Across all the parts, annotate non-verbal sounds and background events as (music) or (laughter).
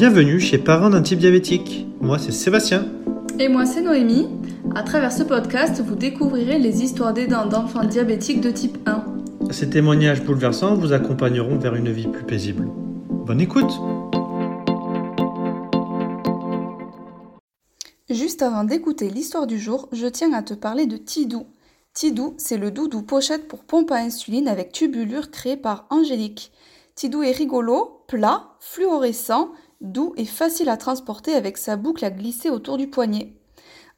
bienvenue chez Parents d'un type diabétique. Moi c'est Sébastien. Et moi c'est Noémie. À travers ce podcast, vous découvrirez les histoires d'aidants d'enfants diabétiques de type 1. Ces témoignages bouleversants vous accompagneront vers une vie plus paisible. Bonne écoute Juste avant d'écouter l'histoire du jour, je tiens à te parler de Tidou. Tidou, c'est le doudou pochette pour pompe à insuline avec tubulure créé par Angélique. Tidou est rigolo, plat, fluorescent, doux et facile à transporter avec sa boucle à glisser autour du poignet.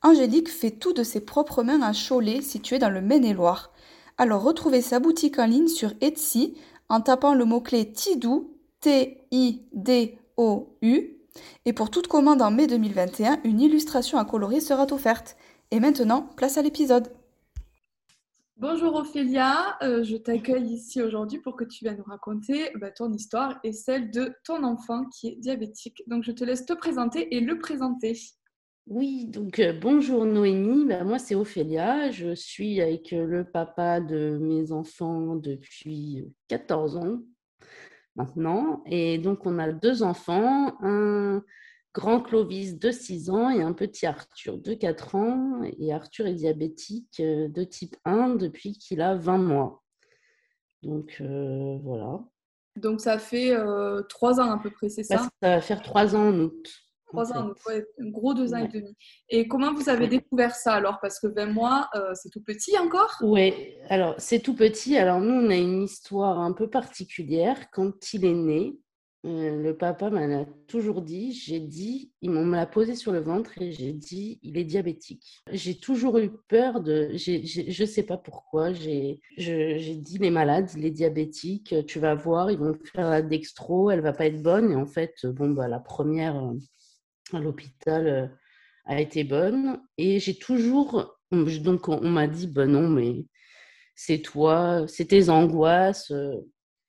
Angélique fait tout de ses propres mains à Cholet, situé dans le Maine-et-Loire. Alors retrouvez sa boutique en ligne sur Etsy en tapant le mot-clé Tidou, T-I-D-O-U. Et pour toute commande en mai 2021, une illustration à colorier sera offerte. Et maintenant, place à l'épisode. Bonjour Ophélia, euh, je t'accueille ici aujourd'hui pour que tu viennes nous raconter bah, ton histoire et celle de ton enfant qui est diabétique. Donc je te laisse te présenter et le présenter. Oui, donc euh, bonjour Noémie, bah, moi c'est Ophélia, je suis avec euh, le papa de mes enfants depuis 14 ans maintenant. Et donc on a deux enfants, un grand Clovis de 6 ans et un petit Arthur de 4 ans. Et Arthur est diabétique euh, de type 1 depuis qu'il a 20 mois. Donc euh, voilà. Donc ça fait euh, 3 ans à peu près, c'est Bah, ça? ça va faire 3 ans en août. en 3 ans, fait. donc ouais, un gros 2 ans et Ouais. demi. Et comment vous avez Ouais. découvert ça alors? Parce que 20 mois, euh, c'est tout petit encore? Oui, alors c'est tout petit. Alors nous, on a une histoire un peu particulière. Quand il est né, euh, le papa m'en a toujours dit, j'ai dit, il m'en l'a posé sur le ventre et j'ai dit, il est diabétique. J'ai toujours eu peur de, je ne sais pas pourquoi, j'ai dit, il est malade, il est diabétique, tu vas voir, ils vont faire la dextro, elle va pas être bonne. Et en fait, bon, bah, la première euh, à l'hôpital euh, a été bonne. Et j'ai toujours, donc on, on m'a dit, ben non, mais c'est toi, c'est tes angoisses.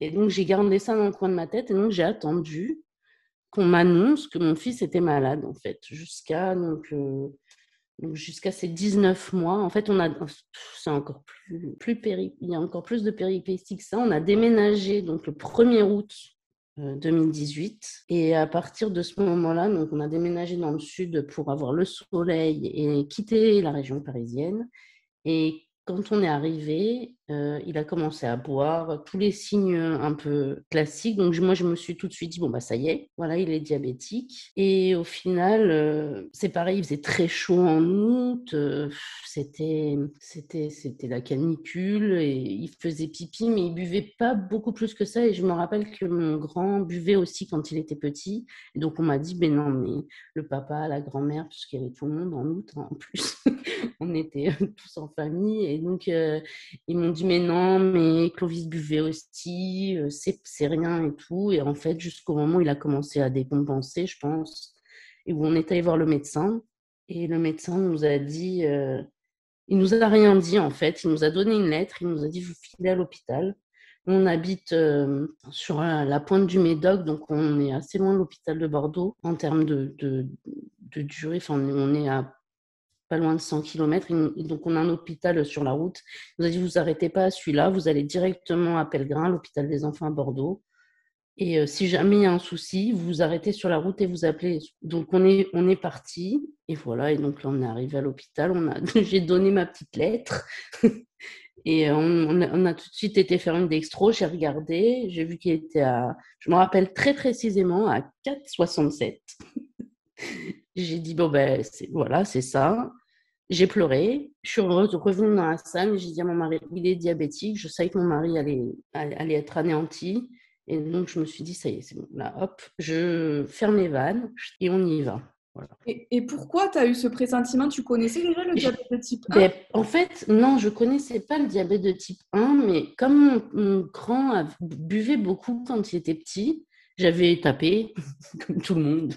Euh. Et donc j'ai gardé ça dans le coin de ma tête et donc j'ai attendu qu'on m'annonce que mon fils était malade en fait, jusqu'à donc, euh, jusqu'à ses 19 mois. En fait, on a c'est encore plus, plus péri- il y a encore plus de péripéties que ça. On a déménagé donc le 1er août euh, 2018 et à partir de ce moment-là, donc on a déménagé dans le sud pour avoir le soleil et quitter la région parisienne. Et quand on est arrivé, euh, il a commencé à boire, tous les signes un peu classiques. Donc moi, je me suis tout de suite dit, bon, bah ça y est, voilà, il est diabétique. Et au final, euh, c'est pareil, il faisait très chaud en août, euh, c'était, la canicule, et il faisait pipi, mais il buvait pas beaucoup plus que ça. Et je me rappelle que mon grand buvait aussi quand il était petit. Et donc on m'a dit, ben non, mais le papa, la grand-mère, puisqu'il y avait tout le monde en août hein, en plus, (laughs) on était tous en famille. Et donc, euh, ils m'ont dit, mais non, mais Clovis buvait aussi, euh, c'est rien et tout. Et en fait, jusqu'au moment où il a commencé à décompenser, je pense, et où on est allé voir le médecin. Et le médecin nous a dit, euh, il nous a rien dit en fait, il nous a donné une lettre, il nous a dit, vous filez à l'hôpital. On habite euh, sur la pointe du Médoc, donc on est assez loin de l'hôpital de Bordeaux en termes de, de, de durée. Enfin, on est à loin de 100 km. Donc, on a un hôpital sur la route. Il nous a dit, vous arrêtez pas à celui-là, vous allez directement à Pellegrin, l'hôpital des enfants à Bordeaux. Et euh, si jamais il y a un souci, vous vous arrêtez sur la route et vous appelez. Donc, on est, on est parti. Et voilà. Et donc, là, on est arrivé à l'hôpital. A, (laughs) j'ai donné ma petite lettre. (laughs) Et euh, on, a, tout de suite été faire une dextro. J'ai regardé. J'ai vu qu'il était à, je me rappelle très précisément, à 4,67. (laughs) J'ai dit, bon, ben, voilà, c'est ça. J'ai pleuré. Je suis re- revenue dans la salle. J'ai dit à mon mari, il est diabétique. Je savais que mon mari allait, allait être anéanti. Et donc, je me suis dit, ça y est, c'est bon. Là, hop, je ferme les vannes et on y va. Voilà. Et, et pourquoi tu as eu ce pressentiment? Tu connaissais déjà le diabète de type 1 Ben, en fait, non, je connaissais pas le diabète de type 1, mais comme mon, mon grand a- buvait beaucoup quand il était petit, j'avais tapé, (laughs) comme tout le monde,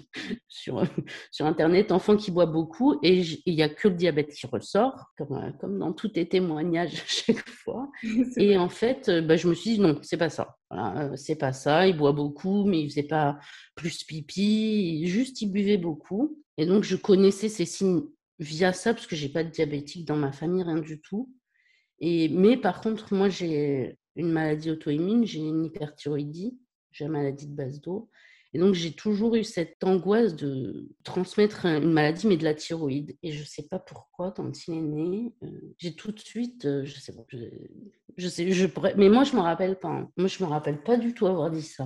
sur, sur Internet, enfant qui boit beaucoup, et il n'y a que le diabète qui ressort, comme, euh, comme dans tous tes témoignages à chaque fois. (laughs) Et en fait, euh, bah, je me suis dit non, c'est pas ça. Voilà, euh, c'est pas ça. Il boit beaucoup, mais il faisait pas plus pipi. Juste, il buvait beaucoup. Et donc, je connaissais ces signes via ça, parce que j'ai pas de diabétique dans ma famille, rien du tout. Et, mais par contre, moi, j'ai une maladie auto-immune, j'ai une hyperthyroïdie, j'ai la maladie de base d'eau. Et donc, j'ai toujours eu cette angoisse de transmettre une maladie, mais de la thyroïde. Et je ne sais pas pourquoi, quand il est né, euh, j'ai tout de suite, euh, je sais pas, je, sais, je pourrais, mais moi, je ne me rappelle pas. Hein. Moi, je ne me rappelle pas du tout avoir dit ça.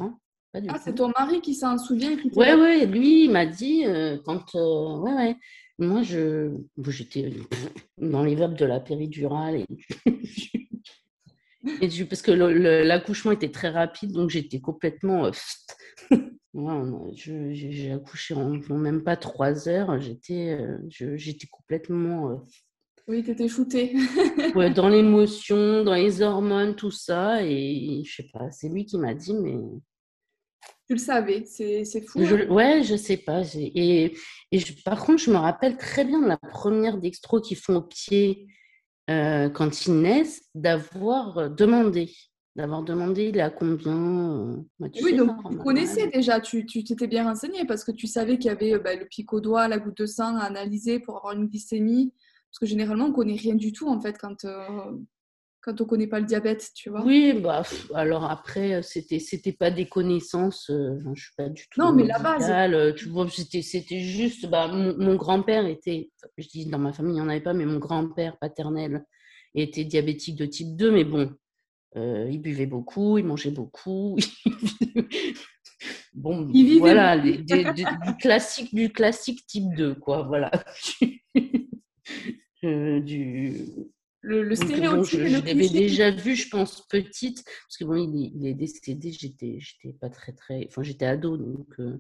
ah, c'est ton mari qui s'en souvient Oui, oui, lui, il m'a dit, euh, quand. ouais, ouais. Moi, je, j'étais (laughs) dans les verbes de la péridurale et (laughs) Et parce que l'accouchement était très rapide, donc j'étais complètement. Euh, (laughs) j'ai accouché en, même pas trois heures. J'étais euh, j'étais complètement. Euh, oui, tu étais shootée. (laughs) dans l'émotion, dans les hormones, tout ça. Et je sais pas, c'est lui qui m'a dit, mais. Tu le savais, c'est fou. Je, hein. ouais, je sais pas. Et, et par contre, je me rappelle très bien de la première dextro qu'ils font au pied euh, quand ils naissent, d'avoir euh, demandé. D'avoir demandé il à combien. Euh, bah, oui, donc tu connaissais déjà, tu t'étais bien renseigné parce que tu savais qu'il y avait bah, le pic au doigt, la goutte de sang à analyser pour avoir une glycémie. Parce que généralement, on ne connaît rien du tout en fait quand, quand on connaît pas le diabète, tu vois. Oui, bah, alors après, c'était c'était pas des connaissances, je je suis pas du tout. Non, mais la base. Tu vois, c'était c'était juste, bah, mon, grand-père était, je dis dans ma famille, il n'y en avait pas, mais mon grand-père paternel était diabétique de type 2, mais bon, il buvait beaucoup, il mangeait beaucoup. (laughs) bon, il voilà, du classique, du classique type 2, quoi, voilà. (laughs) du le, le stéréotype. je, l'avais déjà vu, je pense, petite, parce que bon, il, est, décédé, j'étais, j'étais pas très, très. Enfin, j'étais ado, donc. Euh,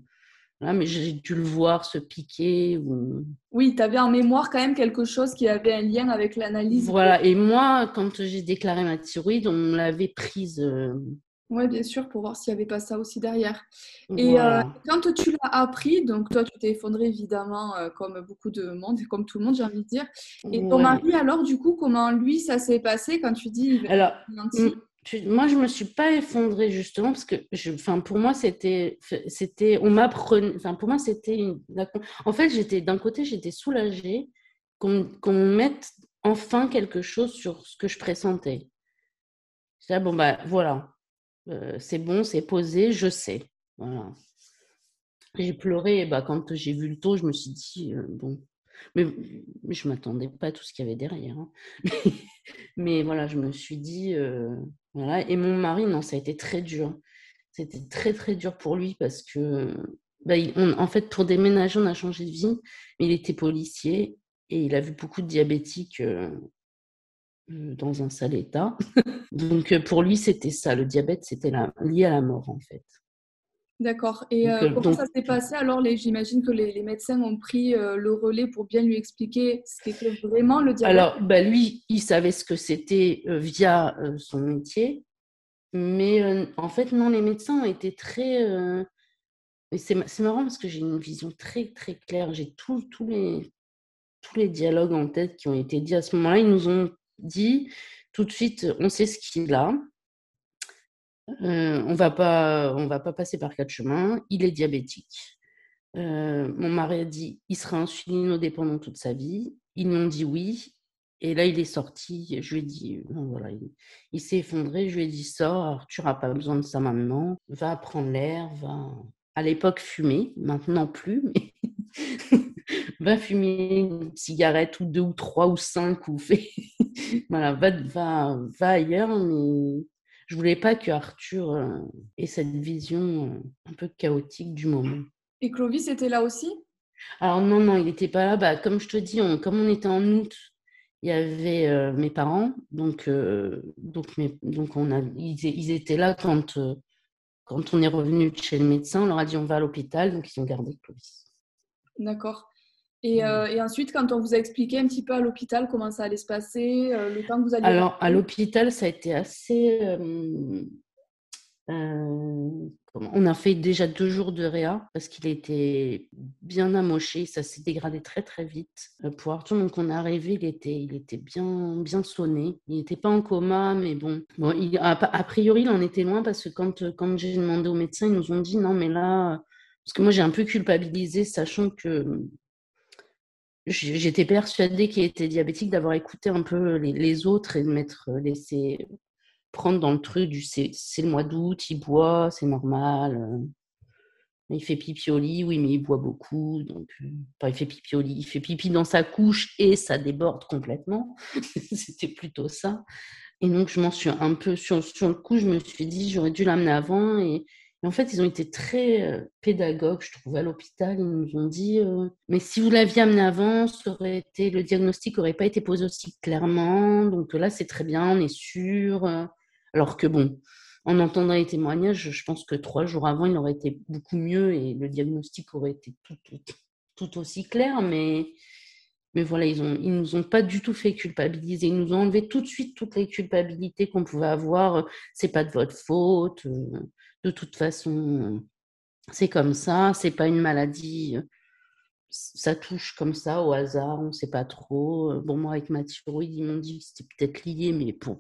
mais j'ai dû le voir se piquer. Ou... Oui, tu avais en mémoire quand même quelque chose qui avait un lien avec l'analyse. Voilà, et moi, quand j'ai déclaré ma thyroïde, on l'avait prise. Euh, oui, bien sûr, pour voir s'il n'y avait pas ça aussi derrière. Et euh, quand tu l'as appris, donc toi, tu t'es effondré évidemment, euh, comme beaucoup de monde, comme tout le monde, j'ai envie de dire. Et ton mari, alors, du coup, comment lui, ça s'est passé quand tu dis. Alors, moi, je ne me suis pas effondrée justement parce que, je, enfin, pour moi, c'était, c'était, on m'apprenait, enfin, pour moi, c'était, en fait, j'étais d'un côté, j'étais soulagée qu'on, qu'on mette enfin quelque chose sur ce que je pressentais. C'est bon, bah voilà, euh, c'est bon, c'est posé, je sais. Voilà. J'ai pleuré bah, quand j'ai vu le taux, je me suis dit, euh, bon, mais, je ne m'attendais pas à tout ce qu'il y avait derrière. Hein. (laughs) mais, voilà, je me suis dit, euh, voilà. Et mon mari, non, ça a été très dur. C'était très, très dur pour lui parce que, bah, en fait, pour déménager, on a changé de vie, mais il était policier et il a vu beaucoup de diabétiques dans un sale état. (laughs) Donc euh, pour lui, c'était ça. Le diabète, c'était lié à la mort, en fait. D'accord. Et euh, comment ça s'est passé alors J'imagine que les, médecins ont pris le relais pour bien lui expliquer ce qu'était vraiment le diabète? Alors, bah, lui, il savait ce que c'était via son métier. Mais en fait, non, les médecins ont été très... C'est marrant parce que j'ai une vision très, très claire. J'ai tous les, tous les dialogues en tête qui ont été dits à ce moment-là. Ils nous ont dit tout de suite, on sait ce qu'il a. Euh, on va pas, on va pas passer par quatre chemins. Il est diabétique. Euh, mon mari a dit, il sera insulinodépendant toute sa vie. Ils m'ont dit oui. Et là, il est sorti. Je lui ai dit, voilà, il, s'est effondré. Je lui ai dit, sors, tu n'auras pas besoin de ça maintenant. Va prendre l'air, va. À l'époque, fumer. Maintenant, plus. (laughs) Mais va fumer une cigarette ou deux ou trois ou cinq ou fait (laughs) voilà va, va, va ailleurs mais je voulais pas que Arthur euh, ait cette vision euh, un peu chaotique du moment. Et Clovis était là aussi? Alors non non il n'était pas là. Bah, comme je te dis comme on était en août il y avait euh, mes parents. Donc donc donc on a ils, étaient là quand quand on est revenu chez le médecin. On leur a dit on va à l'hôpital. Donc ils ont gardé Clovis. D'accord. Et, mmh. euh, et, ensuite, quand on vous a expliqué un petit peu à l'hôpital comment ça allait se passer, euh, le temps que vous alliez... Alors, à l'hôpital, ça a été assez... Euh, on a fait déjà deux jours de réa parce qu'il était bien amoché, ça s'est dégradé très très vite. pour Arthur, donc on est arrivé, il était, il était bien, bien sonné. Il n'était pas en coma, mais bon, bon a, a, priori, il en était loin parce que quand, quand j'ai demandé au médecin, ils nous ont dit non, mais là, parce que moi, j'ai un peu culpabilisé, sachant que j'étais persuadée qu'il était diabétique, d'avoir écouté un peu les, autres et de m'être laissé prendre dans le truc du c'est le mois d'août, il boit, c'est normal. Il fait pipi au lit, oui, mais il boit beaucoup. Donc, euh, il fait pipi au lit, il fait pipi dans sa couche et ça déborde complètement. (laughs) C'était plutôt ça. Et donc, je m'en suis un peu, sur, sur le coup, je me suis dit, j'aurais dû l'amener avant. Et, en fait, ils ont été très pédagogues, je trouve, à l'hôpital. Ils nous ont dit, mais si vous l'aviez amené avant, le diagnostic n'aurait pas été posé aussi clairement. Donc là, c'est très bien, on est sûr. Alors que bon, en entendant les témoignages, je pense que trois jours avant, il aurait été beaucoup mieux et le diagnostic aurait été tout, aussi clair. Mais, voilà, ils ne nous ont pas du tout fait culpabiliser. Ils nous ont enlevé tout de suite toutes les culpabilités qu'on pouvait avoir. C'est pas de votre faute. De toute façon, c'est comme ça. C'est pas une maladie. Ça touche comme ça au hasard. On sait pas trop. Bon, moi, avec ma thyroïde, ils m'ont dit que c'était peut-être lié, mais pour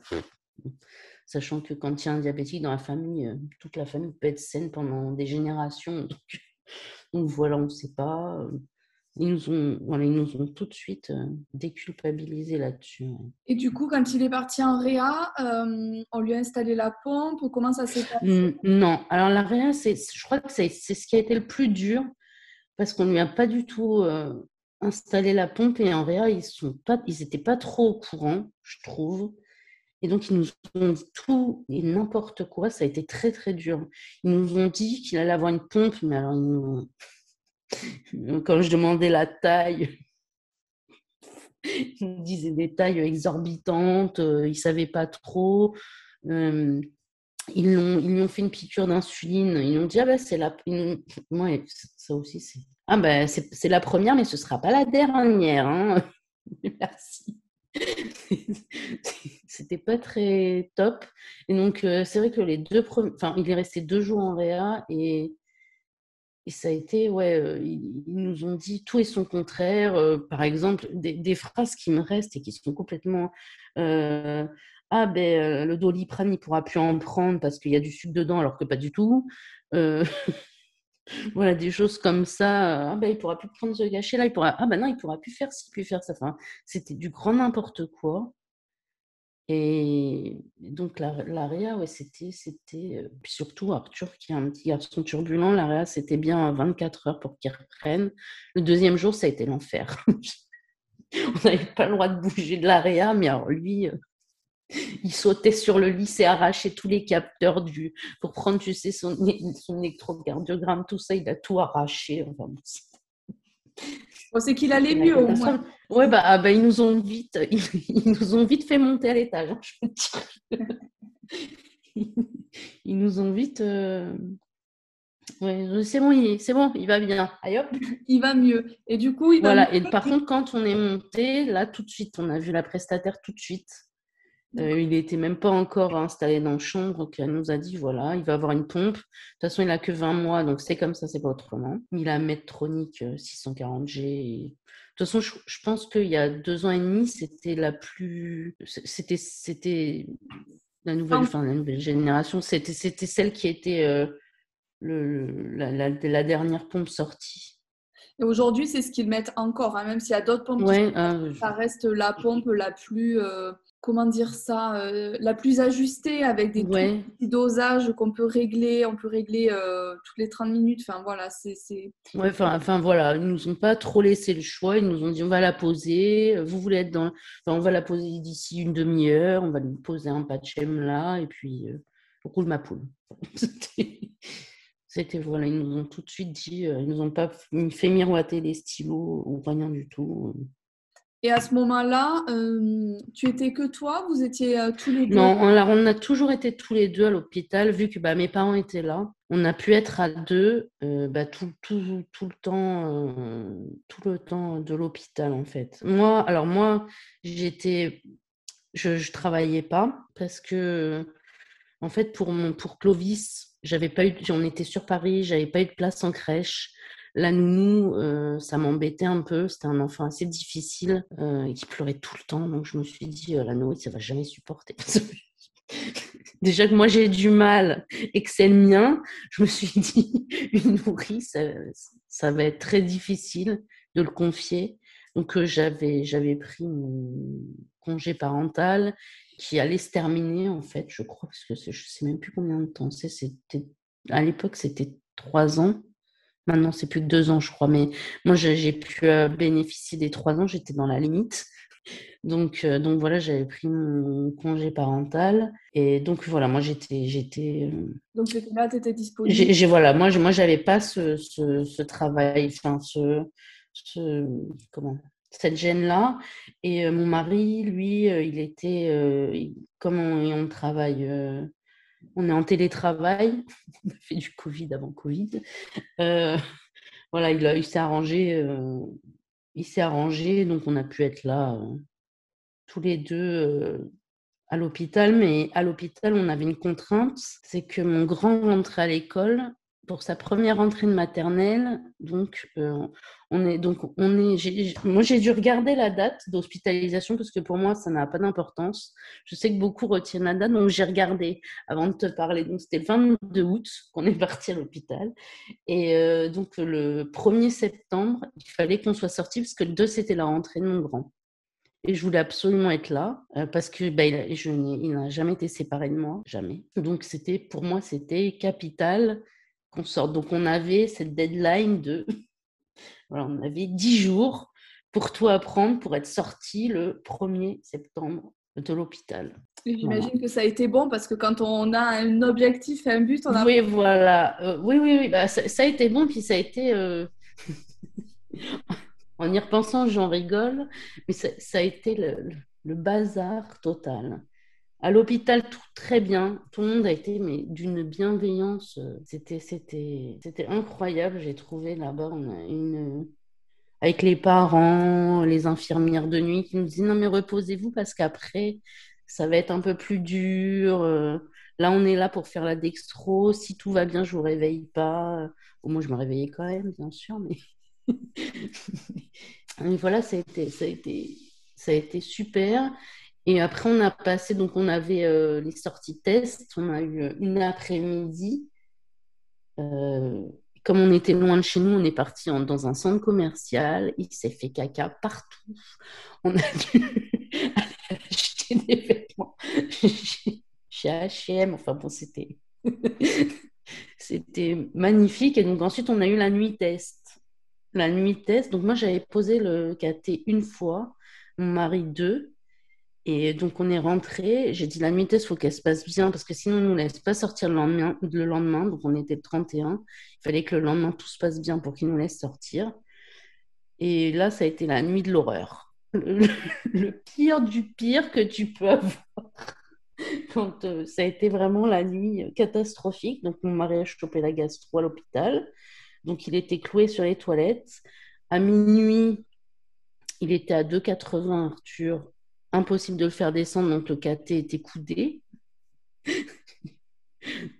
sachant que quand il y a un diabétique dans la famille, toute la famille peut être saine pendant des générations. Donc, (laughs) voilà, on ne sait pas. Euh, ils nous, ont, voilà, ils nous ont tout de suite euh, déculpabilisé là-dessus. Et du coup, quand il est parti en réa, on lui a installé la pompe Comment ça s'est passé? Non, alors la réa, je crois que c'est ce qui a été le plus dur parce qu'on ne lui a pas du tout installé la pompe et en réa, ils n'étaient pas, pas trop au courant, je trouve. Et donc, ils nous ont dit tout et n'importe quoi. Ça a été très, très dur. Ils nous ont dit qu'il allait avoir une pompe, mais alors, (laughs) quand je demandais la taille, (laughs) ils nous disaient des tailles exorbitantes. Euh, ils ne savaient pas trop. Euh, ils, lui ont fait une piqûre d'insuline. Ils ont dit Ah ben, c'est la. (laughs) Moi, ça aussi, c'est. Ah ben, c'est la première, mais ce ne sera pas la dernière. Hein. Merci. c'était pas très top. Et donc, euh, c'est vrai que les deux premiers. Enfin, il est resté deux jours en Réa et, et ça a été, ouais, euh, ils, nous ont dit tout et son contraire. Euh, par exemple, des, phrases qui me restent et qui sont complètement. ah, ben, le doliprane, il pourra plus en prendre parce qu'il y a du sucre dedans, alors que pas du tout. (laughs) voilà, des choses comme ça. Ah, ben, il pourra plus prendre ce gâcher là, il pourra. Ah, ben non, il pourra plus faire ci, plus faire ça. Enfin, c'était du grand n'importe quoi. Et donc, l'AREA, ouais, c'était, c'était, puis surtout Arthur, qui est un petit garçon turbulent, l'AREA, c'était bien 24 heures pour qu'il reprenne. Le deuxième jour, ça a été l'enfer. (laughs) On n'avait pas le droit de bouger de l'AREA, mais alors lui, il sautait sur le lit, s'est arraché tous les capteurs du, pour prendre, tu sais, son, son électrocardiogramme, tout ça, il a tout arraché. C'est qu'il allait mieux au moins. Ouais, bah, ah, bah, ils, nous ont vite, (laughs) ils, nous ont vite fait monter à l'étage, hein, je dire. (laughs) ils nous ont vite. Euh, ouais, c'est bon, c'est bon, il va bien. Allez hop. Il va mieux. Et du coup, il va Voilà, et par contre, quand on est monté, là, tout de suite, on a vu la prestataire tout de suite. Euh, il n'était même pas encore installé dans la chambre qu'elle nous a dit voilà, il va avoir une pompe. De toute façon, il n'a que 20 mois, donc c'est comme ça, c'est pas autrement. Il a Medtronic 640G. De toute façon, je, pense qu'il y a deux ans et demi, c'était la plus. C'était, c'était la nouvelle, enfin, la nouvelle génération. C'était, c'était celle qui était euh, le, la, la, dernière pompe sortie. Et aujourd'hui, c'est ce qu'ils mettent encore, hein, même s'il y a d'autres pompes. Ah, ça reste la pompe la plus. Euh, comment dire ça, euh, la plus ajustée avec des petits dosages qu'on peut régler. On peut régler euh, toutes les 30 minutes. Enfin voilà, c'est. Ouais, enfin, enfin voilà, ils nous ont pas trop laissé le choix. Ils nous ont dit on va la poser. Vous voulez être dans. Enfin, on va la poser d'ici une demi-heure. On va lui poser un patchem là et puis euh, roule ma poule. (laughs) C'était voilà, ils nous ont tout de suite dit, ils nous ont pas fait miroiter les stylos ou rien du tout. Et à ce moment-là, euh, tu étais que toi? Vous étiez euh, tous les deux? Non, on a, on a, toujours été tous les deux à l'hôpital, vu que bah, mes parents étaient là. On a pu être à deux euh, bah, tout, tout, tout, le temps, tout le temps de l'hôpital, en fait. Moi, alors moi, j'étais, je ne travaillais pas parce que, en fait, pour, pour Clovis, j'avais pas eu, on était sur Paris, j'avais pas eu de place en crèche. La nounou, euh, ça m'embêtait un peu. C'était un enfant assez difficile euh, qui pleurait tout le temps. Donc je me suis dit, euh, la nourrice, ça va jamais supporter. (laughs) Déjà que moi j'ai du mal et que c'est le mien, je me suis (laughs) dit, une nourrice, ça, va être très difficile de le confier. Donc j'avais, j'avais pris mon congé parental qui allait se terminer en fait, je crois, parce que je sais même plus combien de temps c'est. C'était, à l'époque, c'était trois ans. Maintenant, c'est plus que deux ans, je crois. Mais moi, j'ai pu bénéficier des trois ans. J'étais dans la limite. Donc, donc voilà, j'avais pris mon congé parental. Et donc voilà, moi j'étais. j'étais donc là, tu étais disponible. J'ai, voilà, moi, moi j'avais pas ce, ce, ce, travail, enfin, ce, ce, comment, cette gêne-là. Et mon mari, lui, il était. comme on, on travaille on est en télétravail, (laughs) on a fait du Covid avant Covid. Euh, voilà, il, s'est arrangé, euh, il s'est arrangé, donc on a pu être là euh, tous les deux à l'hôpital. Mais à l'hôpital, on avait une contrainte, c'est que mon grand rentrait à l'école pour sa première entrée de maternelle. Donc, euh, on est, donc on est, moi, j'ai dû regarder la date d'hospitalisation parce que pour moi, ça n'a pas d'importance. Je sais que beaucoup retiennent la date, donc j'ai regardé avant de te parler. Donc, c'était le 22 août qu'on est parti à l'hôpital. Et euh, donc, le 1er septembre, il fallait qu'on soit sorti parce que le 2, c'était la rentrée de mon grand. Et je voulais absolument être là euh, parce que bah, il n'a jamais été séparé de moi, jamais. Donc c'était pour moi c'était capital qu'on sorte. Donc, on avait cette deadline de. (laughs) voilà, on avait 10 jours pour tout apprendre pour être sorti le 1er septembre de l'hôpital. J'imagine que ça a été bon parce que quand on a un objectif et un but, on a. Oui, voilà. Euh, oui, oui, oui. Bah, ça, a été bon, puis ça a été. Euh, (laughs) en y repensant, j'en rigole, mais ça, ça a été le, le bazar total. À l'hôpital, tout très bien. Tout le monde a été mais d'une bienveillance. Euh, c'était, c'était, c'était incroyable. J'ai trouvé là-bas une, avec les parents, les infirmières de nuit qui nous disent non mais reposez-vous parce qu'après ça va être un peu plus dur. Euh, là, on est là pour faire la dextro. Si tout va bien, je vous réveille pas. Au moins, je me réveillais quand même, bien sûr, mais, (laughs) mais voilà, ça a été, ça a été, ça a été super. Et après, on a passé, donc on avait euh, les sorties tests, on a eu une après-midi. Euh, comme on était loin de chez nous, on est parti dans un centre commercial. Il s'est fait caca partout. On a dû (laughs) acheter des vêtements (laughs) chez H&M. Enfin bon, c'était (laughs) c'était magnifique. Et donc ensuite, on a eu la nuit test. La nuit test. Donc moi, j'avais posé le KT une fois, mon mari deux. Et donc, on est rentré. J'ai dit la nuit, il faut qu'elle se passe bien parce que sinon, on ne nous laisse pas sortir le lendemain, le lendemain. Donc, on était le 31. Il fallait que le lendemain, tout se passe bien pour qu'ils nous laissent sortir. Et là, ça a été la nuit de l'horreur. (laughs) Le, pire du pire que tu peux avoir. (laughs) Quand euh, ça a été vraiment la nuit catastrophique. Donc, mon mari a chopé la gastro à l'hôpital. Donc, il était cloué sur les toilettes. À minuit, il était à 2,80 Arthur impossible de le faire descendre, donc le KT était coudé.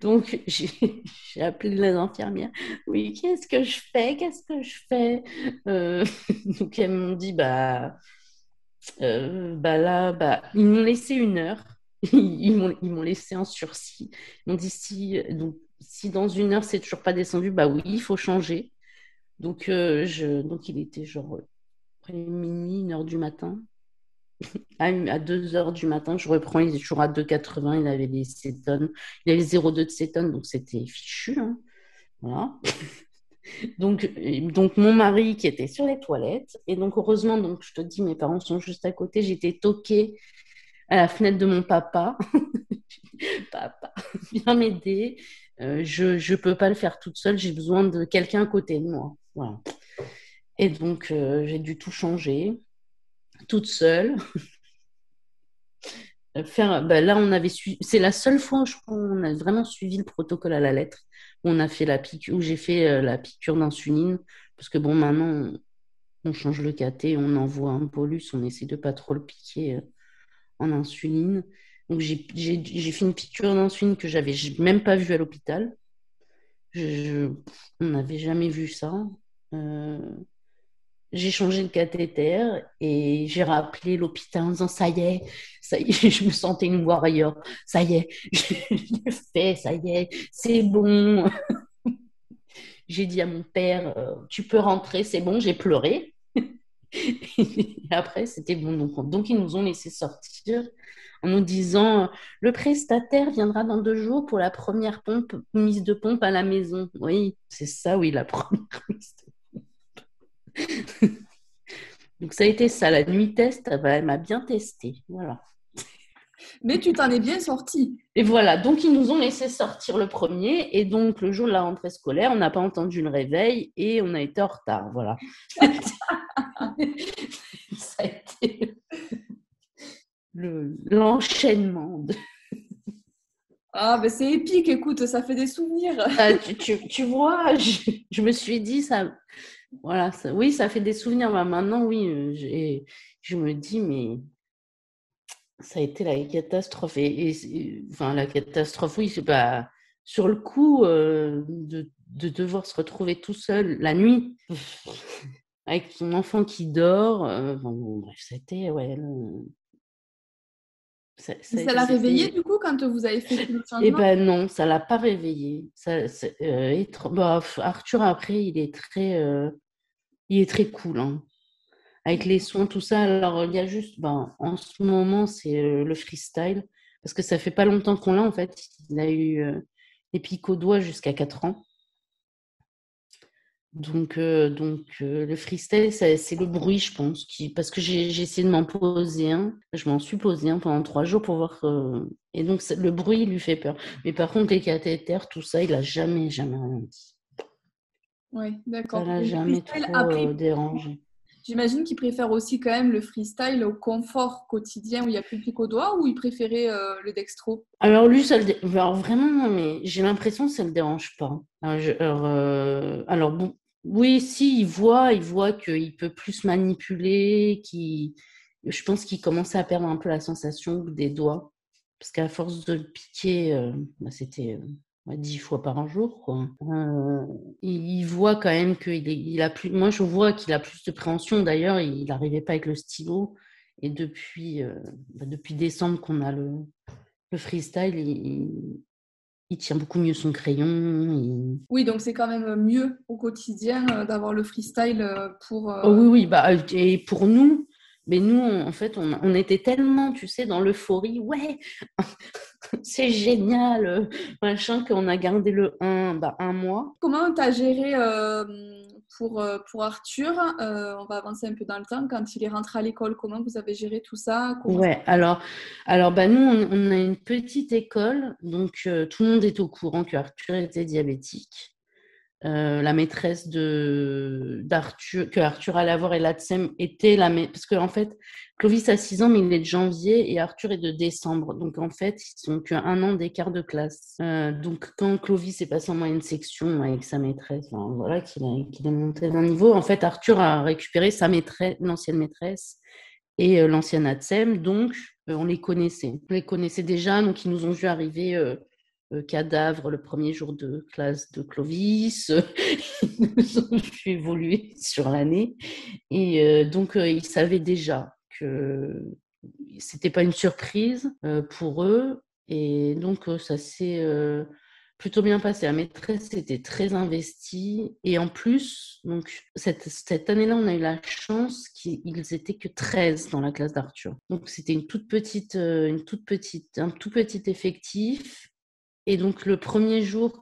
donc j'ai appelé les infirmières. Oui, qu'est-ce que je fais? Qu'est-ce que je fais? Euh, (laughs) Donc elles m'ont dit bah, euh, bah là, bah, ils m'ont laissé une heure. (laughs) ils m'ont laissé un sursis. Ils m'ont dit si, donc, si dans une heure c'est toujours pas descendu, bah oui, il faut changer. Donc, euh, je, donc il était genre après minuit, une heure du matin à 2 heures du matin, je reprends, il est toujours à 2,80, il avait des cétones, il avait 0,2 de cétones, donc c'était fichu. Hein. Voilà. (laughs) donc, donc, mon mari qui était sur les toilettes, et donc heureusement, donc je te dis, mes parents sont juste à côté, j'étais toquée à la fenêtre de mon papa. (laughs) papa, (laughs) viens m'aider. Euh, je ne peux pas le faire toute seule, j'ai besoin de quelqu'un à côté de moi. Voilà. Et donc, euh, j'ai dû tout changer toute seule. Faire, bah, là, on avait c'est la seule fois, je crois, on a vraiment suivi le protocole à la lettre. On a fait la piqûre, où j'ai fait euh, la piqûre d'insuline, parce que bon, maintenant, on, change le KT, on envoie un polus, on essaie de pas trop le piquer euh, en insuline. Donc, j'ai fait une piqûre d'insuline que j'avais même pas vue à l'hôpital. on n'avait jamais vu ça. Euh, j'ai changé le cathéter et j'ai rappelé l'hôpital en disant ça y est, ça y est, (laughs) je me sentais une warrior, ça y est, (laughs) je l'ai fait, ça y est, c'est bon. (laughs) j'ai dit à mon père, euh, tu peux rentrer, c'est bon, j'ai pleuré. après, c'était bon. Donc, donc, ils nous ont laissé sortir en nous disant le prestataire viendra dans deux jours pour la première pompe, mise de pompe à la maison. Oui, c'est ça, oui, la première mise de. (laughs) Donc ça a été ça, la nuit test, elle m'a bien testé. Voilà. Mais tu t'en es bien sorti. Et voilà, donc ils nous ont laissé sortir le premier. Et donc le jour de la rentrée scolaire, on n'a pas entendu le réveil et on a été en retard. Voilà. (laughs) ça a été l'enchaînement. (laughs) Ah, ben c'est épique, écoute, ça fait des souvenirs. Ah, tu, vois, je, me suis dit, ça, voilà, oui, ça fait des souvenirs. Bah, maintenant, oui, euh, je me dis, mais ça a été la catastrophe. Et, enfin, la catastrophe, oui, c'est pas sur le coup euh, de, devoir se retrouver tout seul la nuit (laughs) avec son enfant qui dort. Euh, bon, bref, c'était ouais. Ça, l'a réveillé du coup quand vous avez fait le changement Eh ben non, ça l'a pas réveillé. Ça, bah, Arthur après, il est très, il est très cool. Hein avec les soins, tout ça. Alors, il y a juste, ben, en ce moment, c'est euh, le freestyle, parce que ça fait pas longtemps qu'on l'a, en fait. Il a eu euh, des pics aux doigts jusqu'à 4 ans. Donc, euh, donc le freestyle, c'est le bruit, je pense, qui, parce que j'ai essayé de m'en poser un. Je m'en suis posé un pendant trois jours pour voir. et donc, le bruit lui fait peur. Mais par contre, les cathéters, tout ça, il a jamais, jamais rien dit. Oui, d'accord. Ça l'a jamais trop dérangé. J'imagine qu'il préfère aussi quand même le freestyle au confort quotidien où il y a plus de au doigt ou il préférait euh, le dextro? Alors lui, ça le vraiment, mais j'ai l'impression que ça ne le dérange pas. Alors, euh, bon, oui, si, il voit, il voit qu'il peut plus manipuler, qui, je pense qu'il commençait à perdre un peu la sensation des doigts. Parce qu'à force de le piquer, euh, bah, c'était dix fois par jour. Quoi. Euh, il, voit quand même qu'il il a plus. Moi, je vois qu'il a plus de préhension. D'ailleurs, il n'arrivait pas avec le stylo. Et depuis, euh, bah, depuis décembre qu'on a le, le freestyle, il, tient beaucoup mieux son crayon. Oui, donc c'est quand même mieux au quotidien euh, d'avoir le freestyle pour. Oh oui, oui. Bah, et pour nous, mais nous, en fait, on, on, était tellement, tu sais, dans l'euphorie. Ouais, (laughs) c'est génial, euh, machin, qu'on a gardé le 1, bah, un mois. Comment tu as géré euh, pour, euh, pour Arthur On va avancer un peu dans le temps. Quand il est rentré à l'école, comment vous avez géré tout ça? Ouais, alors, alors bah, nous, on, a une petite école, donc tout le monde est au courant que Arthur était diabétique. La maîtresse de d'Arthur que Arthur allait avoir et l'ATSEM était la parce qu'en en fait Clovis a 6 ans, mais il est de janvier et Arthur est de décembre. Donc en fait, ils sont qu'un an d'écart de classe. Euh, donc quand Clovis est passé en moyenne section avec sa maîtresse, voilà, qu'il est monté d'un niveau, en fait, Arthur a récupéré sa maîtresse, l'ancienne maîtresse et euh, l'ancienne ATSEM. Donc euh, on les connaissait. On les connaissait déjà, donc ils nous ont vu arriver. Cadavre le premier jour de classe de Clovis. (laughs) Ils nous ont sur l'année. Et donc, ils savaient déjà que c'était pas une surprise euh, pour eux. Et donc, euh, ça s'est euh, plutôt bien passé. La maîtresse était très investie. Et en plus, donc, cette, cette année-là, on a eu la chance qu'ils étaient que 13 dans la classe d'Arthur. Donc, c'était une toute petite, une toute petite, un tout petit effectif. Et donc, le premier jour,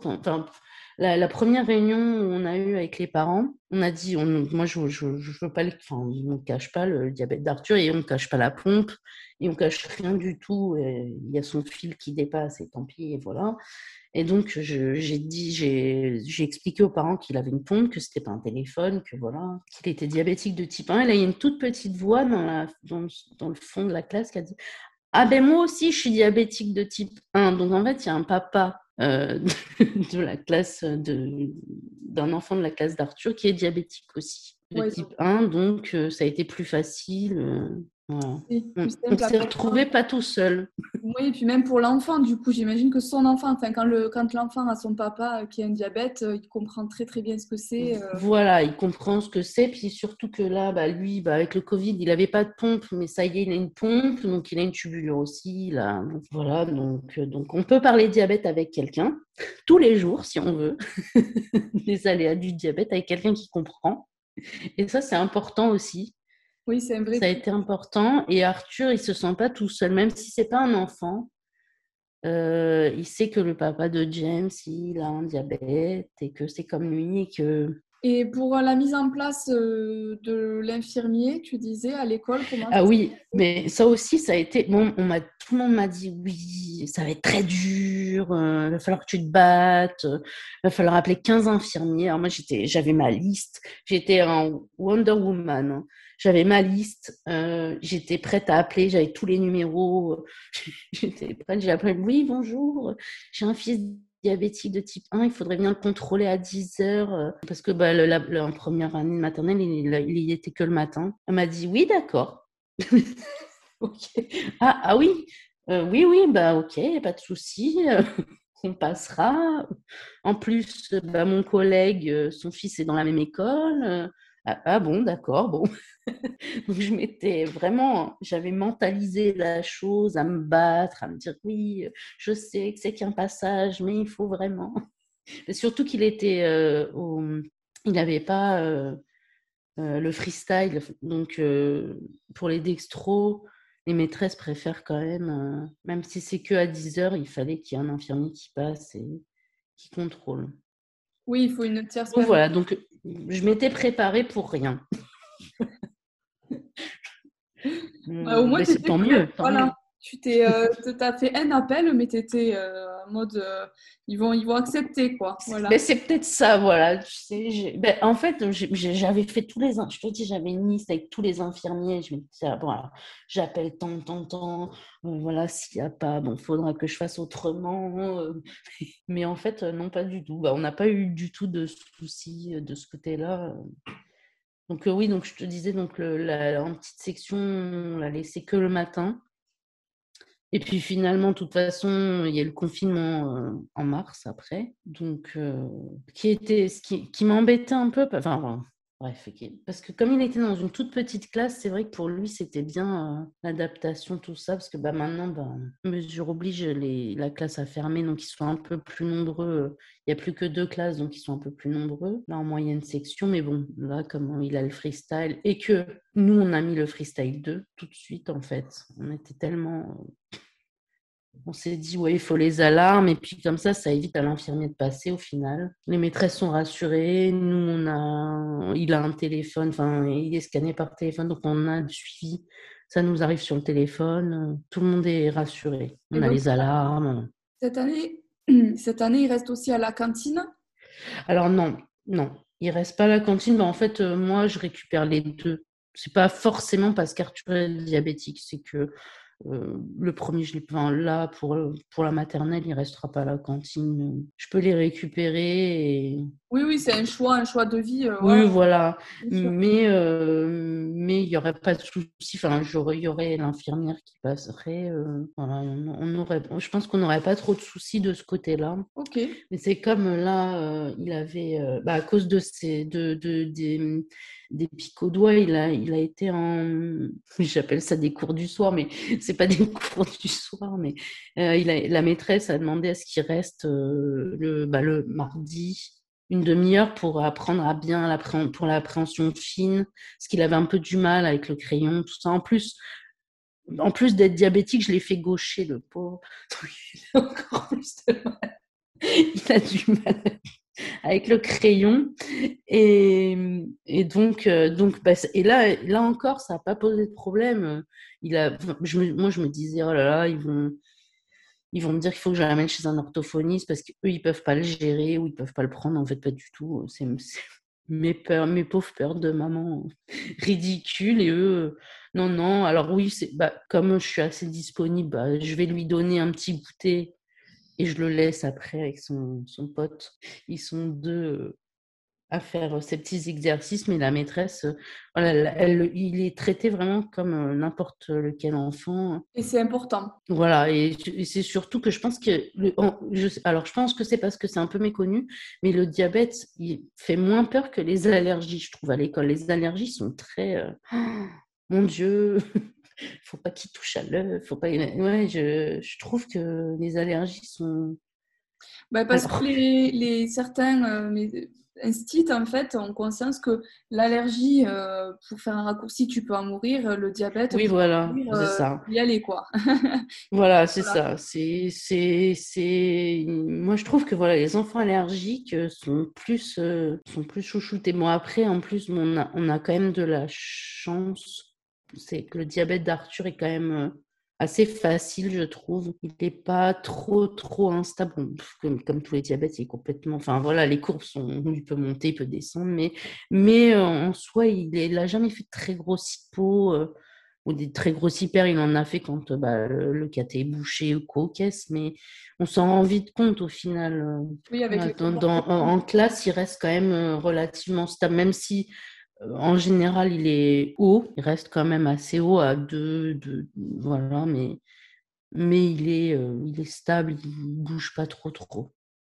la, première réunion où on a eu avec les parents, on a dit, moi je, je, veux pas, enfin, on ne cache pas le diabète d'Arthur et on ne cache pas la pompe et on cache rien du tout. Il y a son fil qui dépasse et tant pis et voilà. Et donc j'ai dit, j'ai expliqué aux parents qu'il avait une pompe, que c'était pas un téléphone, que voilà, qu'il était diabétique de type 1. Et là il y a une toute petite voix dans, dans le fond de la classe qui a dit ah ben moi aussi je suis diabétique de type 1. Donc en fait il y a un papa euh, (laughs) de la classe d'un enfant de la classe d'Arthur qui est diabétique aussi, de type 1, donc euh, ça a été plus facile. Euh, on, s'est retrouvé pas tout seul. Oui, et puis même pour l'enfant, du coup, j'imagine que son enfant, quand, le, quand l'enfant a son papa qui a un diabète, il comprend très très bien ce que c'est. Voilà, il comprend ce que c'est, puis surtout que là, bah, lui, bah, avec le Covid, il n'avait pas de pompe, mais ça y est, il a une pompe, donc il a une tubulure aussi. Là. Voilà, donc, donc on peut parler diabète avec quelqu'un, tous les jours si on veut, (laughs) les aléas du diabète avec quelqu'un qui comprend. Et ça, c'est important aussi Oui, c'est un vrai. Ça a été important. Et Arthur, il se sent pas tout seul, même si c'est pas un enfant. Euh, il sait que le papa de James, il a un diabète et que c'est comme lui et que et pour la mise en place euh, de l'infirmier, tu disais à l'école comment Ah oui, mais ça aussi, ça a été. Bon, on m'a, tout le monde m'a dit oui, ça va être très dur, euh, il va falloir que tu te battes, il va falloir appeler 15 infirmiers. Alors moi, j'étais, j'avais ma liste, j'étais en Wonder Woman, hein. J'avais ma liste, euh, j'étais prête à appeler, j'avais tous les numéros, (laughs) j'étais prête, j'ai appelé, oui, bonjour, j'ai un fils diabétique de type 1, il faudrait venir le contrôler à 10 heures euh, parce que bah, le, en première année de maternelle, il, il, était que le matin. Elle m'a dit oui, d'accord. (laughs) ah, ah, oui, euh, oui, oui, bah ok, pas de souci. (laughs) on passera. En plus, bah, mon collègue, son fils est dans la même école. Ah, ah, bon, d'accord, bon. (laughs) Donc je m'étais vraiment, j'avais mentalisé la chose à me battre, à me dire oui, je sais que c'est qu'un passage, mais il faut vraiment. surtout qu'il était, euh, il n'avait pas euh, euh, le freestyle, donc pour les dextros, les maîtresses préfèrent quand même, même si c'est que à 10 heures, il fallait qu'il y ait un infirmier qui passe et qui contrôle. Oui, il faut une tierce. voilà, donc je m'étais préparée pour rien. Bah, au moins, c'est tant mieux. voilà. Tu t'es, euh, fait un appel, mais tu étais euh, en mode euh, ils, vont, ils vont accepter. quoi. Voilà. c'est peut-être ça, voilà. Tu sais, ben, en fait, j'avais fait tous les. Je te dis, j'avais une liste avec tous les infirmiers. Je me disais, ah, bon, j'appelle tant, tant, tant. voilà, s'il n'y a pas, bon, faudra que je fasse autrement. (laughs) mais en fait, non, pas du tout. Bah, on n'a pas eu du tout de soucis de ce côté-là. Donc oui, donc je te disais, donc la, en petite section, on l'a laissé que le matin. Et puis finalement, de toute façon, il y a le confinement en mars après, donc qui était ce qui, qui m'embêtait un peu. Enfin, Bref, parce que comme il était dans une toute petite classe, c'est vrai que pour lui, c'était bien euh, l'adaptation, tout ça, parce que bah, maintenant, bah, mesure oblige, les, la classe à fermer, donc ils sont un peu plus nombreux. Il n'y a plus que deux classes, donc ils sont un peu plus nombreux, là en moyenne section. Mais bon, là, comme il a le freestyle, et que nous, on a mis le freestyle 2 tout de suite, en fait. On était tellement on s'est dit, ouais, il faut les alarmes, et puis comme ça, ça évite à l'infirmier de passer au final. Les maîtresses sont rassurées, nous, on a, il a un téléphone, enfin, il est scanné par téléphone, donc on a le suivi. Ça nous arrive sur le téléphone, tout le monde est rassuré. On a les alarmes. Cette année, (clears throat) cette année, il reste aussi à la cantine? Alors non, non, il reste pas à la cantine. mais en fait, euh, moi, je récupère les deux. C'est pas forcément parce qu'Arthur est diabétique, c'est que euh, le premier, je l'ai enfin, là pour, pour la maternelle, il restera pas à la cantine. Je peux les récupérer. Oui, oui, c'est un choix, un choix de vie. Euh, oui, voilà. Mais euh, mais il y aurait pas de souci. Enfin, il y aurait l'infirmière qui passerait. voilà, on, aurait. Je pense qu'on n'aurait pas trop de soucis de ce côté-là. Ok. Mais c'est comme là, il avait, bah, à cause de ces de, de des des pics aux doigts. Il a, été en, (laughs) j'appelle ça des cours du soir, mais (laughs) c'est pas des (laughs) cours du soir, mais euh, il a, la maîtresse a demandé à ce qu'il reste euh, le, bah, le mardi une demi-heure pour apprendre à bien pour l'appréhension fine, parce qu'il avait un peu du mal avec le crayon, tout ça. En plus, en plus d'être diabétique, je l'ai fait gaucher, le pauvre. il a du mal avec le crayon. Et, donc, euh, donc bah, et là, là encore, ça n'a pas posé de problème. Il a, je moi, je me disais, oh là là, ils vont, ils vont me dire qu'il faut que je l'amène chez un orthophoniste parce qu'eux, ils peuvent pas le gérer ou ils peuvent pas le prendre. En fait, pas du tout. C'est mes mes pauvres peurs de maman ridicules. Et eux, non, non. Alors oui, bah, comme je suis assez disponible, bah, je vais lui donner un petit goûter et je le laisse après avec son, son pote. Ils sont deux à faire ces petits exercices, mais la maîtresse, voilà, elle, il est traité vraiment comme n'importe lequel enfant. Et c'est important. Voilà, et, c'est surtout que je pense que, le, je, alors je pense que c'est parce que c'est un peu méconnu, mais le diabète, il fait moins peur que les allergies, je trouve, à l'école. Les allergies sont très, mon Dieu, (laughs) faut pas qu'il touche à l'œuf, faut pas. Ouais, je, je, trouve que les allergies sont. Bah parce que les, les certains, euh, instit en fait en conscience que l'allergie, euh, pour faire un raccourci, tu peux en mourir, le diabète, oui, voilà, ça. y aller quoi. (laughs) voilà, c'est ça. C'est, c'est, c'est, moi je trouve que voilà, les enfants allergiques sont plus, sont plus chouchoutés. Bon après, en plus, on a, on a quand même de la chance, c'est que le diabète d'Arthur est quand même assez facile, je trouve. Il n'est pas trop, trop instable. comme, comme, tous les diabètes, il est complètement. Enfin, voilà, les courbes sont. Il peut monter, il peut descendre, mais, mais euh, en soi, il n'a jamais fait de très gros hypo euh, ou des très gros hyper. Il en a fait quand bah, le, le est bouché ou quoi caisse, mais on s'en rend vite compte au final. Euh, oui, avec dans, en, classe, il reste quand même relativement stable, même si en général, il est haut, il reste quand même assez haut à 2, voilà, mais, mais il, est, euh, il est stable, il ne bouge pas trop trop.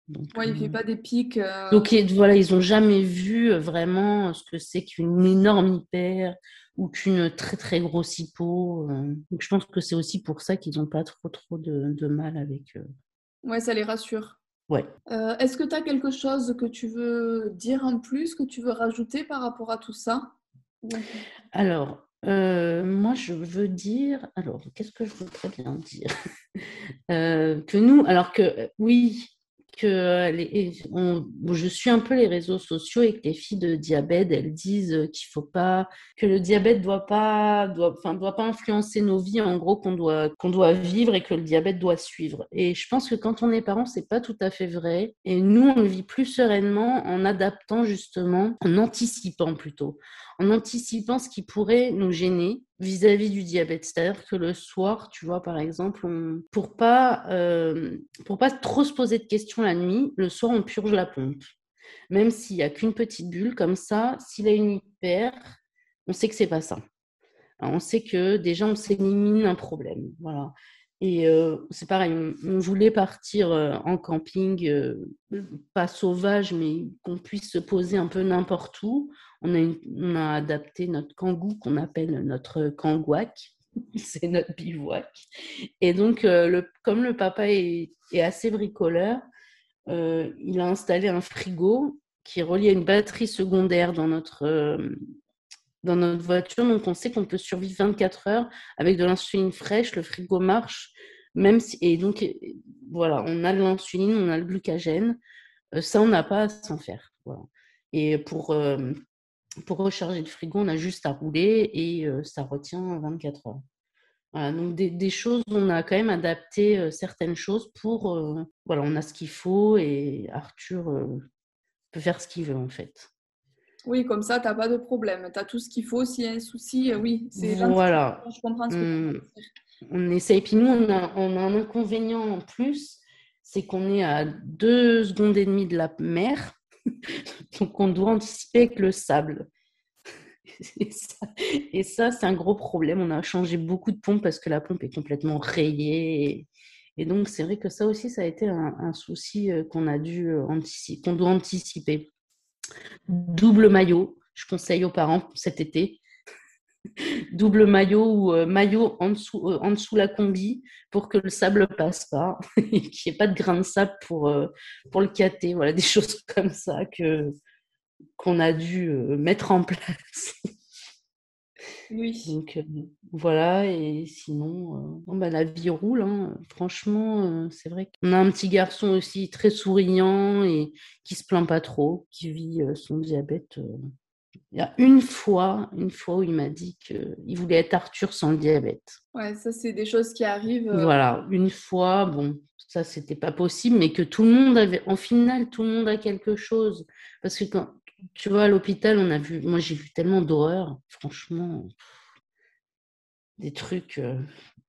Donc, ouais, il ne fait pas des pics. Euh, donc voilà, ils n'ont jamais vu euh, vraiment ce que c'est qu'une énorme hyper ou qu'une très très grosse hypo. Donc je pense que c'est aussi pour ça qu'ils n'ont pas trop trop de, de mal avec. Ouais, ça les rassure. Ouais. Euh, est-ce que tu as quelque chose que tu veux dire en plus, que tu veux rajouter par rapport à tout ça? Alors, euh, moi, je veux dire. Alors, qu'est-ce que je voudrais bien dire? (laughs) Euh, Que nous, alors que oui, que je suis un peu les réseaux sociaux et que les filles de diabète, elles disent qu'il faut pas, que le diabète doit pas, doit, enfin, doit pas influencer nos vies, en gros, qu'on doit, qu'on doit vivre et que le diabète doit suivre. Et je pense que quand on est parent, c'est pas tout à fait vrai. Et nous, on vit plus sereinement en adaptant justement, en anticipant plutôt, en anticipant ce qui pourrait nous gêner vis-à-vis du diabète. C'est-à-dire que le soir, tu vois, par exemple, pour pas euh, pas trop se poser de questions la nuit, le soir, on purge la pompe. Même s'il n'y a qu'une petite bulle comme ça, s'il a une hyper, on sait que c'est pas ça. on sait que déjà, on s'élimine un problème. Voilà. Et euh, c'est pareil, on, voulait partir euh, en camping, pas sauvage, mais qu'on puisse se poser un peu n'importe où on a, adapté notre kangou qu'on appelle notre kangouac. (laughs) C'est notre bivouac. Et donc, euh, comme le papa est, assez bricoleur, euh, il a installé un frigo qui est à une batterie secondaire dans notre, euh, dans notre voiture. Donc, on sait qu'on peut survivre 24 heures avec de l'insuline fraîche. Le frigo marche. Même si, et donc, voilà, on a de l'insuline, on a le glucagène. ça, on n'a pas à s'en faire. Et pour, pour recharger le frigo, on a juste à rouler et ça retient 24 heures. Donc des, choses, on a quand même adapté certaines choses pour, voilà, on a ce qu'il faut et Arthur peut faire ce qu'il veut en fait. Oui, comme ça, tu n'as pas de problème. Tu as tout ce qu'il faut. S'il y a un souci, oui, c'est Voilà. Je comprends ce que tu On essaie. Et puis nous, on a, on a un inconvénient en plus, c'est qu'on est à deux secondes et demie de la mer. (laughs) Donc, on doit anticiper avec le sable. (laughs) Et ça, c'est un gros problème. On a changé beaucoup de pompes parce que la pompe est complètement rayée. Et, donc, c'est vrai que ça aussi, ça a été un, souci euh, qu'on a dû euh, anticiper, qu'on doit anticiper. Double maillot, je conseille aux parents cet été (laughs) double maillot ou euh, maillot en dessous, euh, en la combi pour que le sable passe pas et (laughs) qu'il n'y ait pas de grain de sable pour, euh, pour le cater. Voilà, des (laughs) choses comme ça que, qu'on a dû mettre en place. Oui. Donc voilà, et sinon, bah, la vie roule. Hein. Franchement, c'est vrai qu'on a un petit garçon aussi très souriant et qui se plaint pas trop, qui vit son diabète il y a une fois, une fois où il m'a dit qu'il voulait être Arthur sans le diabète. Ouais, ça, c'est des choses qui arrivent. Euh, voilà, une fois, bon, ça, c'était pas possible, mais que tout le monde avait, en finale, tout le monde a quelque chose. Parce que quand, tu vois, à l'hôpital, on a vu, moi, j'ai vu tellement d'horreurs, franchement, des trucs euh,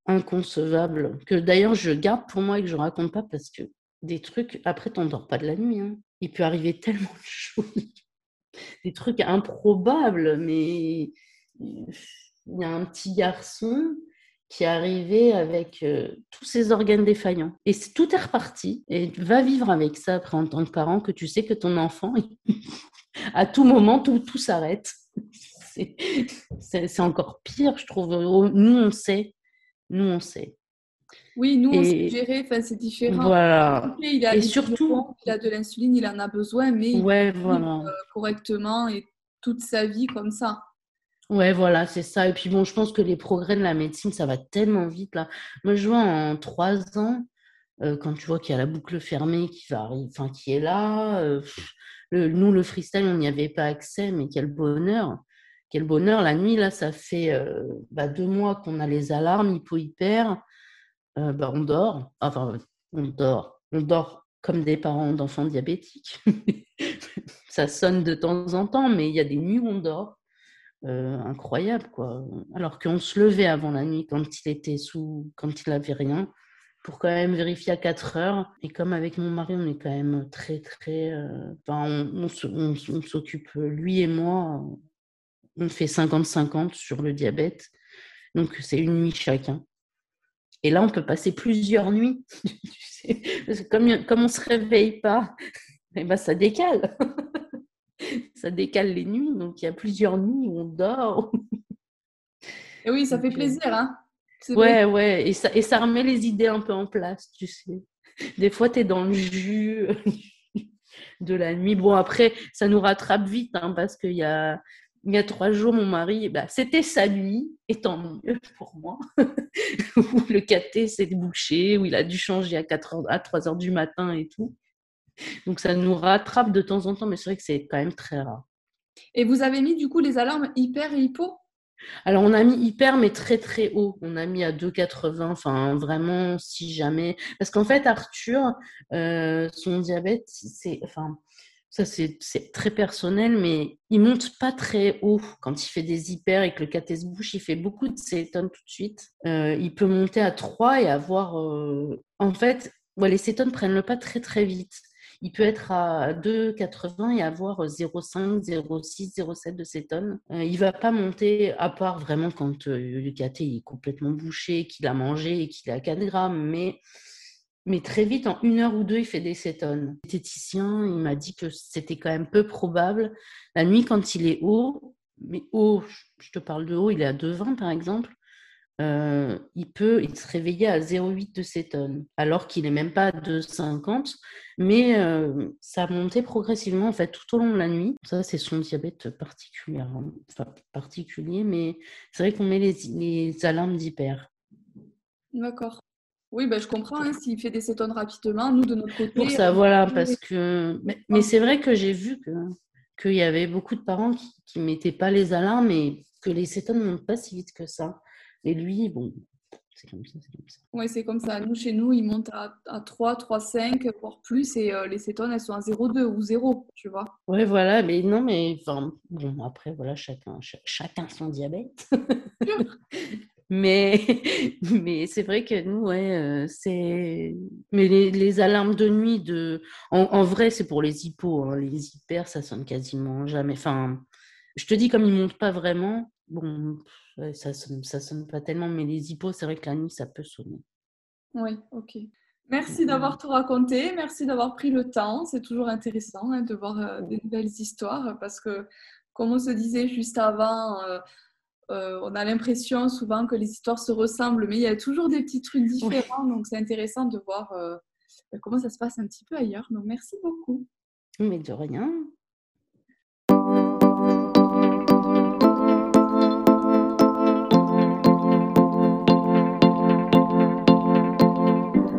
inconcevables, que d'ailleurs, je garde pour moi et que je raconte pas parce que des trucs, après, t'endors pas de la nuit. Hein. Il peut arriver (laughs) tellement de choses des trucs improbables, mais il y a un petit garçon qui est arrivé avec euh, tous ses organes défaillants. Et tout est reparti. Et va vivre avec ça après en tant que parent, que tu sais que ton enfant, à tout moment, tout, tout s'arrête. C'est encore pire, je trouve. Nous, on sait. Nous, on sait. Oui, nous, on suggérait, enfin, c'est différent. Voilà. il a, et surtout, il a de l'insuline, il en a besoin, mais ouais, voilà. Euh, correctement et toute sa vie comme ça. Ouais, voilà, c'est ça. Et puis bon, je pense que les progrès de la médecine, ça va tellement vite là. Moi, je vois en trois ans, euh, quand tu vois qu'il y a la boucle fermée qui va enfin qui est là. Euh, nous, le freestyle, on n'y avait pas accès, mais quel bonheur. Quel bonheur. La nuit, là, ça fait bah, deux mois qu'on a les alarmes hypo-hyper. Euh, bah, on dort. Enfin, on dort. On dort comme des parents d'enfants diabétiques. (laughs) ça sonne de temps en temps, mais il y a des nuits où on dort. Euh, incroyable, quoi. Alors qu'on se levait avant la nuit quand il était sous, quand il n'avait rien, pour quand même vérifier à 4 heures. Et comme avec mon mari, on est quand même très, très. Euh, enfin, on, on s'occupe, lui et moi, on fait 50-50 sur le diabète. Donc, c'est une nuit chacun. Et là, on peut passer plusieurs nuits. (laughs) comme, comme on ne se réveille pas, (laughs) eh ben, ça décale. (laughs) ça décale les nuits. Donc, il y a plusieurs nuits où on dort. Et oui, ça fait euh, plaisir. Hein ouais, ouais. Et ça, et ça remet les idées un peu en place, tu sais. Des fois, tu es dans le jus (laughs) de la nuit. Bon, après, ça nous rattrape vite hein, parce qu'il y a, il y a trois jours, mon mari, bah, c'était sa nuit, et tant mieux pour moi, (laughs) où le caté s'est bouché, où il a dû changer à, 4 heures, à 3 heures du matin et tout. Donc ça nous rattrape de temps en temps, mais c'est vrai que c'est quand même très rare. Et vous avez mis du coup les alarmes hyper et hypo alors, on a mis hyper, mais très très haut. On a mis à 2,80, enfin vraiment, si jamais. Parce qu'en fait, Arthur, euh, son diabète, c'est. Enfin, ça, c'est très personnel, mais il monte pas très haut quand il fait des hyper et que le caté se bouche. Il fait beaucoup de cétones tout de suite. Euh, il peut monter à 3 et avoir. Euh, en fait, les cétones prennent le pas très très vite. Il peut être à 2,80 et avoir 0,5, 0,6, 0,7 de cétones. Euh, il va pas monter, à part vraiment quand le caté est complètement bouché, qu'il a mangé et qu'il est à 4 grammes. Mais mais très vite, en une heure ou deux, il fait des cétones. Le diététicien, il m'a dit que c'était quand même peu probable. La nuit, quand il est haut, mais haut, je te parle de haut, il est à 2,20 par exemple, euh, il peut il se réveiller à 0,8 de cétones, alors qu'il n'est même pas à 2,50. Mais euh, ça a monté progressivement en fait tout au long de la nuit. Ça, c'est son diabète particulier, enfin, particulier mais c'est vrai qu'on met les, les alarmes d'hyper. D'accord. Oui, ben, je comprends. Hein, S'il fait des cétones rapidement, nous, de notre côté. Pour ça, voilà, parce que. Mais, c'est vrai que j'ai vu qu'il y avait beaucoup de parents qui ne mettaient pas les alarmes et que les cétones ne montent pas si vite que ça. Et lui, bon, c'est comme ça, c'est comme ça. Oui, c'est comme ça. Nous, chez nous, ils montent à, à 3, 3, 5, voire plus, et euh, les cétones, elles sont à 0,2 ou 0, tu vois. Oui, voilà, mais non, mais enfin, bon, après, voilà, chacun, chacun son diabète. (laughs) Mais, mais c'est vrai que nous, ouais, euh, c'est. Mais les, les, alarmes de nuit, de... En, vrai, c'est pour les hippos. Hein. Les hyper, ça sonne quasiment jamais. Enfin, je te dis, comme ils ne montent pas vraiment, bon, ça sonne, ça sonne pas tellement. Mais les hippos, c'est vrai que la nuit, ça peut sonner. Oui, ok. Merci d'avoir tout raconté, merci d'avoir pris le temps. C'est toujours intéressant hein, de voir euh, des nouvelles histoires parce que, comme on se disait juste avant, euh, euh, on a l'impression souvent que les histoires se ressemblent, mais il y a toujours des petits trucs (laughs) différents. Donc, c'est intéressant de voir euh, comment ça se passe un petit peu ailleurs. Donc, merci beaucoup. Mais de rien.